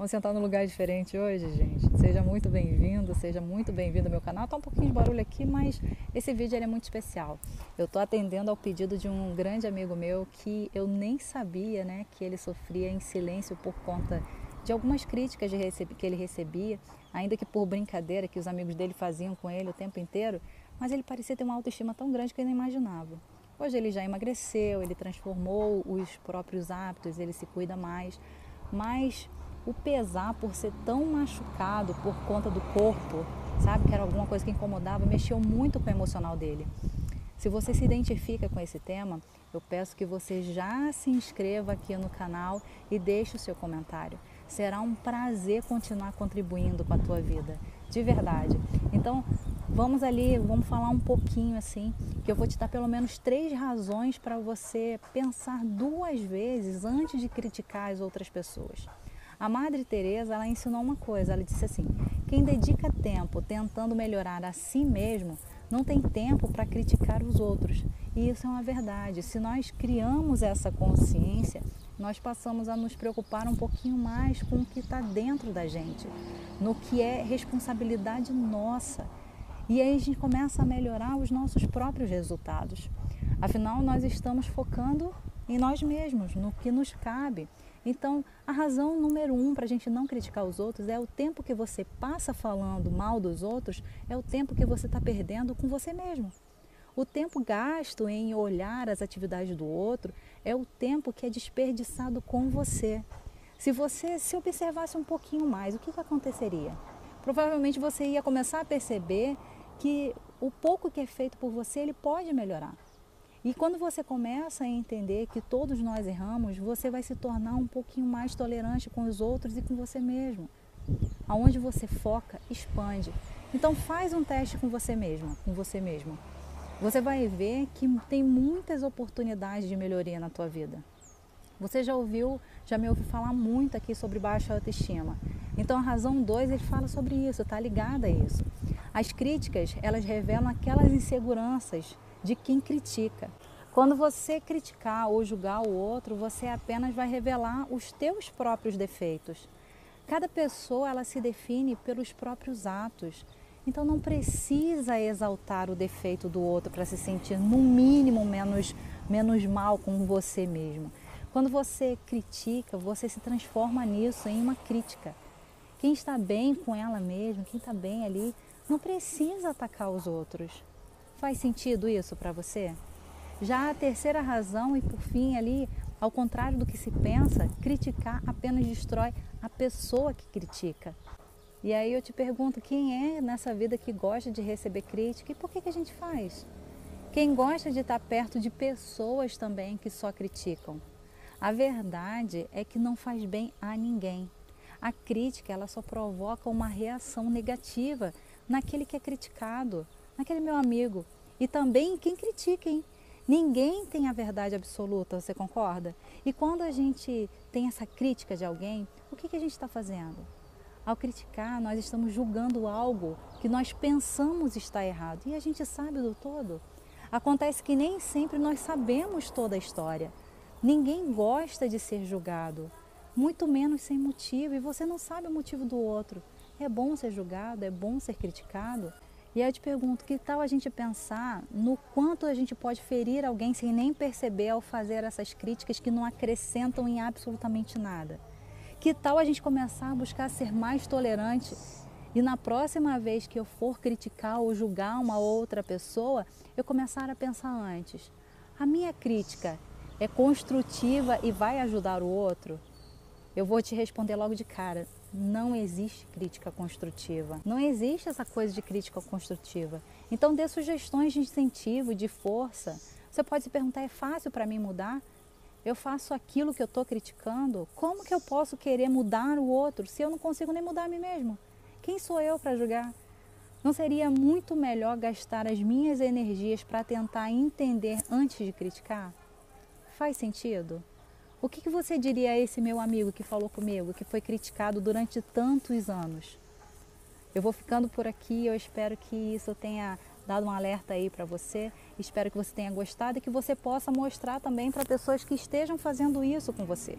Vamos sentar num lugar diferente hoje, gente. Seja muito bem-vindo, seja muito bem-vindo ao meu canal. Tá um pouquinho de barulho aqui, mas esse vídeo é muito especial. Eu tô atendendo ao pedido de um grande amigo meu que eu nem sabia, né, que ele sofria em silêncio por conta de algumas críticas que ele recebia, ainda que por brincadeira que os amigos dele faziam com ele o tempo inteiro, mas ele parecia ter uma autoestima tão grande que ele não imaginava. Hoje ele já emagreceu, ele transformou os próprios hábitos, ele se cuida mais, mas o pesar por ser tão machucado por conta do corpo, sabe, que era alguma coisa que incomodava, mexeu muito com o emocional dele. Se você se identifica com esse tema, eu peço que você já se inscreva aqui no canal e deixe o seu comentário. Será um prazer continuar contribuindo com a tua vida, de verdade. Então, vamos ali, vamos falar um pouquinho assim, que eu vou te dar pelo menos três razões para você pensar duas vezes antes de criticar as outras pessoas. A Madre Teresa, ela ensinou uma coisa, ela disse assim: quem dedica tempo tentando melhorar a si mesmo, não tem tempo para criticar os outros. E isso é uma verdade. Se nós criamos essa consciência, nós passamos a nos preocupar um pouquinho mais com o que está dentro da gente, no que é responsabilidade nossa. E aí a gente começa a melhorar os nossos próprios resultados. Afinal, nós estamos focando em nós mesmos, no que nos cabe. Então, a razão número um para a gente não criticar os outros é o tempo que você passa falando mal dos outros, é o tempo que você está perdendo com você mesmo. O tempo gasto em olhar as atividades do outro é o tempo que é desperdiçado com você. Se você se observasse um pouquinho mais, o que, que aconteceria? Provavelmente você ia começar a perceber que o pouco que é feito por você ele pode melhorar. E quando você começa a entender que todos nós erramos, você vai se tornar um pouquinho mais tolerante com os outros e com você mesmo. Aonde você foca, expande. Então faz um teste com você mesma, com você mesmo. Você vai ver que tem muitas oportunidades de melhoria na tua vida. Você já ouviu, já me ouviu falar muito aqui sobre baixa autoestima. Então a razão 2 ele fala sobre isso, está ligada a isso. As críticas, elas revelam aquelas inseguranças de quem critica. Quando você criticar ou julgar o outro, você apenas vai revelar os teus próprios defeitos. Cada pessoa ela se define pelos próprios atos. Então não precisa exaltar o defeito do outro para se sentir no mínimo menos menos mal com você mesmo. Quando você critica, você se transforma nisso em uma crítica. Quem está bem com ela mesma, quem está bem ali, não precisa atacar os outros. Faz sentido isso para você? Já a terceira razão, e por fim ali, ao contrário do que se pensa, criticar apenas destrói a pessoa que critica. E aí eu te pergunto, quem é nessa vida que gosta de receber crítica e por que, que a gente faz? Quem gosta de estar perto de pessoas também que só criticam? A verdade é que não faz bem a ninguém. A crítica ela só provoca uma reação negativa naquele que é criticado naquele meu amigo e também quem critica, hein? Ninguém tem a verdade absoluta, você concorda? E quando a gente tem essa crítica de alguém, o que, que a gente está fazendo? Ao criticar, nós estamos julgando algo que nós pensamos estar errado e a gente sabe do todo. Acontece que nem sempre nós sabemos toda a história. Ninguém gosta de ser julgado, muito menos sem motivo, e você não sabe o motivo do outro. É bom ser julgado, é bom ser criticado. E aí eu te pergunto, que tal a gente pensar no quanto a gente pode ferir alguém sem nem perceber ao fazer essas críticas que não acrescentam em absolutamente nada? Que tal a gente começar a buscar ser mais tolerante e na próxima vez que eu for criticar ou julgar uma outra pessoa, eu começar a pensar antes: a minha crítica é construtiva e vai ajudar o outro? Eu vou te responder logo de cara: não existe crítica construtiva. Não existe essa coisa de crítica construtiva. Então, dê sugestões de incentivo, de força. Você pode se perguntar: é fácil para mim mudar? Eu faço aquilo que eu estou criticando? Como que eu posso querer mudar o outro se eu não consigo nem mudar a mim mesmo? Quem sou eu para julgar? Não seria muito melhor gastar as minhas energias para tentar entender antes de criticar? Faz sentido? O que, que você diria a esse meu amigo que falou comigo, que foi criticado durante tantos anos? Eu vou ficando por aqui, eu espero que isso tenha dado um alerta aí para você. Espero que você tenha gostado e que você possa mostrar também para pessoas que estejam fazendo isso com você.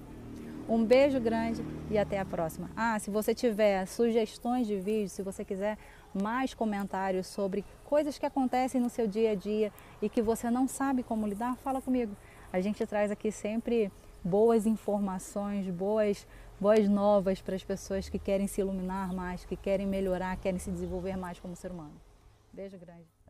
Um beijo grande e até a próxima. Ah, se você tiver sugestões de vídeo, se você quiser mais comentários sobre coisas que acontecem no seu dia a dia e que você não sabe como lidar, fala comigo. A gente traz aqui sempre boas informações, boas, boas novas para as pessoas que querem se iluminar mais, que querem melhorar, querem se desenvolver mais como ser humano. Beijo grande.